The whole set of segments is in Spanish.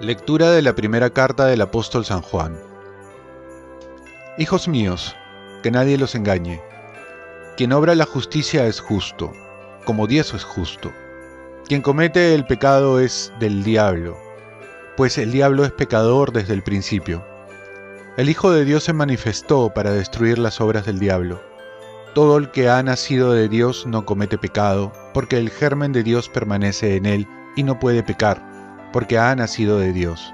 Lectura de la primera carta del apóstol San Juan. Hijos míos, que nadie los engañe. Quien obra la justicia es justo, como Dios es justo. Quien comete el pecado es del diablo, pues el diablo es pecador desde el principio. El Hijo de Dios se manifestó para destruir las obras del diablo. Todo el que ha nacido de Dios no comete pecado, porque el germen de Dios permanece en él y no puede pecar porque ha nacido de Dios.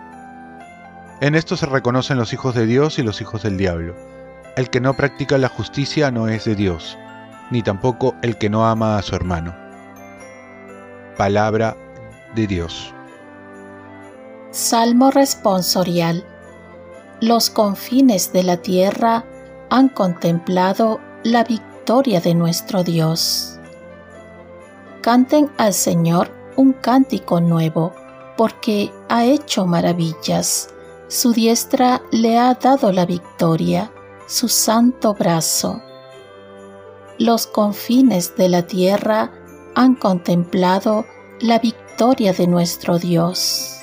En esto se reconocen los hijos de Dios y los hijos del diablo. El que no practica la justicia no es de Dios, ni tampoco el que no ama a su hermano. Palabra de Dios. Salmo responsorial. Los confines de la tierra han contemplado la victoria de nuestro Dios. Canten al Señor un cántico nuevo porque ha hecho maravillas. Su diestra le ha dado la victoria, su santo brazo. Los confines de la tierra han contemplado la victoria de nuestro Dios.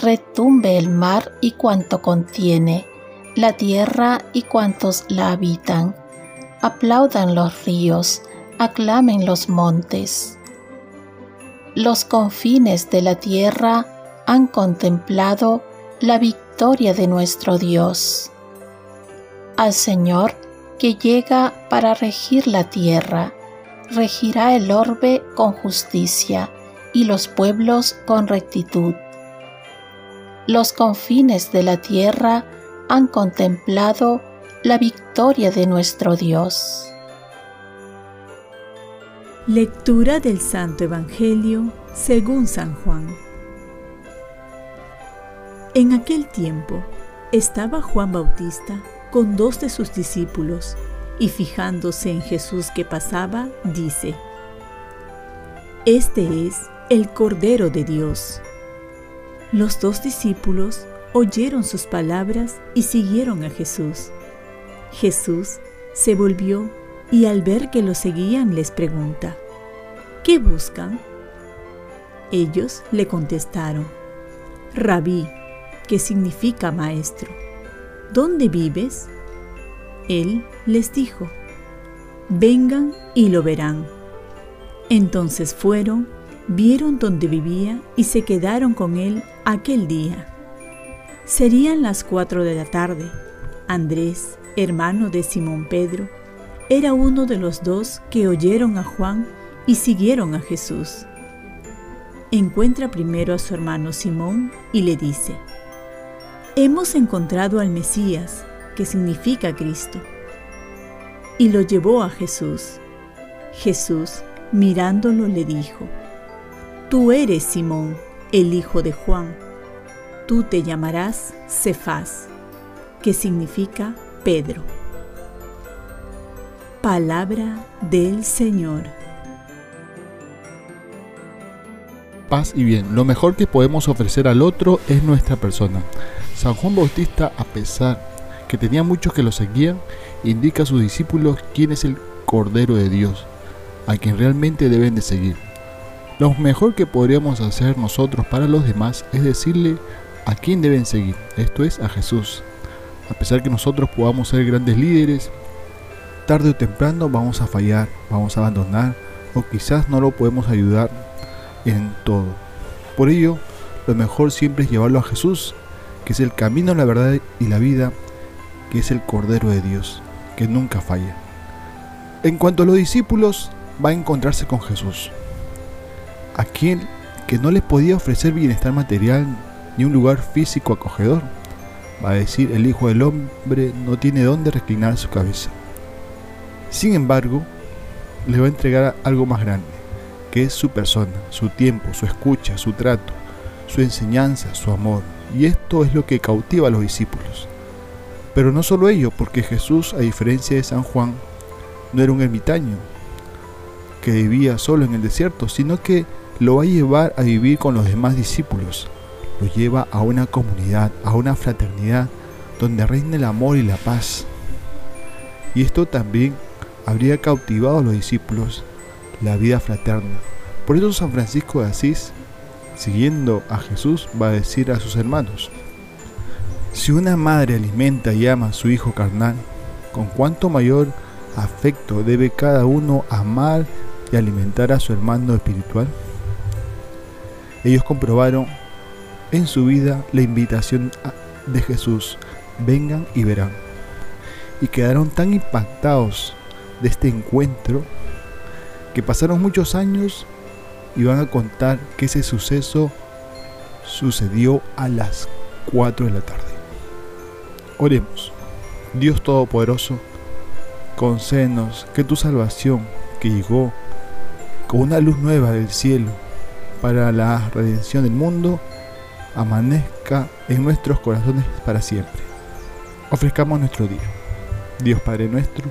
Retumbe el mar y cuanto contiene, la tierra y cuantos la habitan. Aplaudan los ríos, aclamen los montes los confines de la tierra han contemplado la victoria de nuestro Dios. Al Señor que llega para regir la tierra, regirá el orbe con justicia y los pueblos con rectitud. Los confines de la tierra han contemplado la victoria de nuestro Dios. Lectura del Santo Evangelio según San Juan. En aquel tiempo estaba Juan Bautista con dos de sus discípulos y fijándose en Jesús que pasaba, dice, Este es el Cordero de Dios. Los dos discípulos oyeron sus palabras y siguieron a Jesús. Jesús se volvió y al ver que lo seguían les pregunta, ¿qué buscan? Ellos le contestaron, Rabí, que significa maestro, ¿dónde vives? Él les dijo, vengan y lo verán. Entonces fueron, vieron dónde vivía y se quedaron con él aquel día. Serían las cuatro de la tarde. Andrés, hermano de Simón Pedro, era uno de los dos que oyeron a Juan y siguieron a Jesús. Encuentra primero a su hermano Simón y le dice, Hemos encontrado al Mesías, que significa Cristo. Y lo llevó a Jesús. Jesús, mirándolo, le dijo, Tú eres Simón, el hijo de Juan. Tú te llamarás Cefás, que significa Pedro. Palabra del Señor. Paz y bien, lo mejor que podemos ofrecer al otro es nuestra persona. San Juan Bautista, a pesar que tenía muchos que lo seguían, indica a sus discípulos quién es el Cordero de Dios, a quien realmente deben de seguir. Lo mejor que podríamos hacer nosotros para los demás es decirle a quién deben seguir, esto es a Jesús. A pesar que nosotros podamos ser grandes líderes, tarde o temprano vamos a fallar, vamos a abandonar o quizás no lo podemos ayudar en todo. Por ello, lo mejor siempre es llevarlo a Jesús, que es el camino, la verdad y la vida, que es el Cordero de Dios, que nunca falla. En cuanto a los discípulos, va a encontrarse con Jesús, aquel que no les podía ofrecer bienestar material ni un lugar físico acogedor. Va a decir, el Hijo del Hombre no tiene dónde reclinar su cabeza. Sin embargo, le va a entregar algo más grande, que es su persona, su tiempo, su escucha, su trato, su enseñanza, su amor. Y esto es lo que cautiva a los discípulos. Pero no solo ello, porque Jesús, a diferencia de San Juan, no era un ermitaño que vivía solo en el desierto, sino que lo va a llevar a vivir con los demás discípulos. Lo lleva a una comunidad, a una fraternidad, donde reina el amor y la paz. Y esto también habría cautivado a los discípulos la vida fraterna. Por eso San Francisco de Asís siguiendo a Jesús, va a decir a sus hermanos, si una madre alimenta y ama a su hijo carnal, con cuánto mayor afecto debe cada uno amar y alimentar a su hermano espiritual. Ellos comprobaron en su vida la invitación de Jesús, vengan y verán. Y quedaron tan impactados de este encuentro que pasaron muchos años y van a contar que ese suceso sucedió a las 4 de la tarde. Oremos. Dios Todopoderoso, concédenos que tu salvación, que llegó con una luz nueva del cielo para la redención del mundo, amanezca en nuestros corazones para siempre. Ofrezcamos nuestro día. Dios Padre nuestro,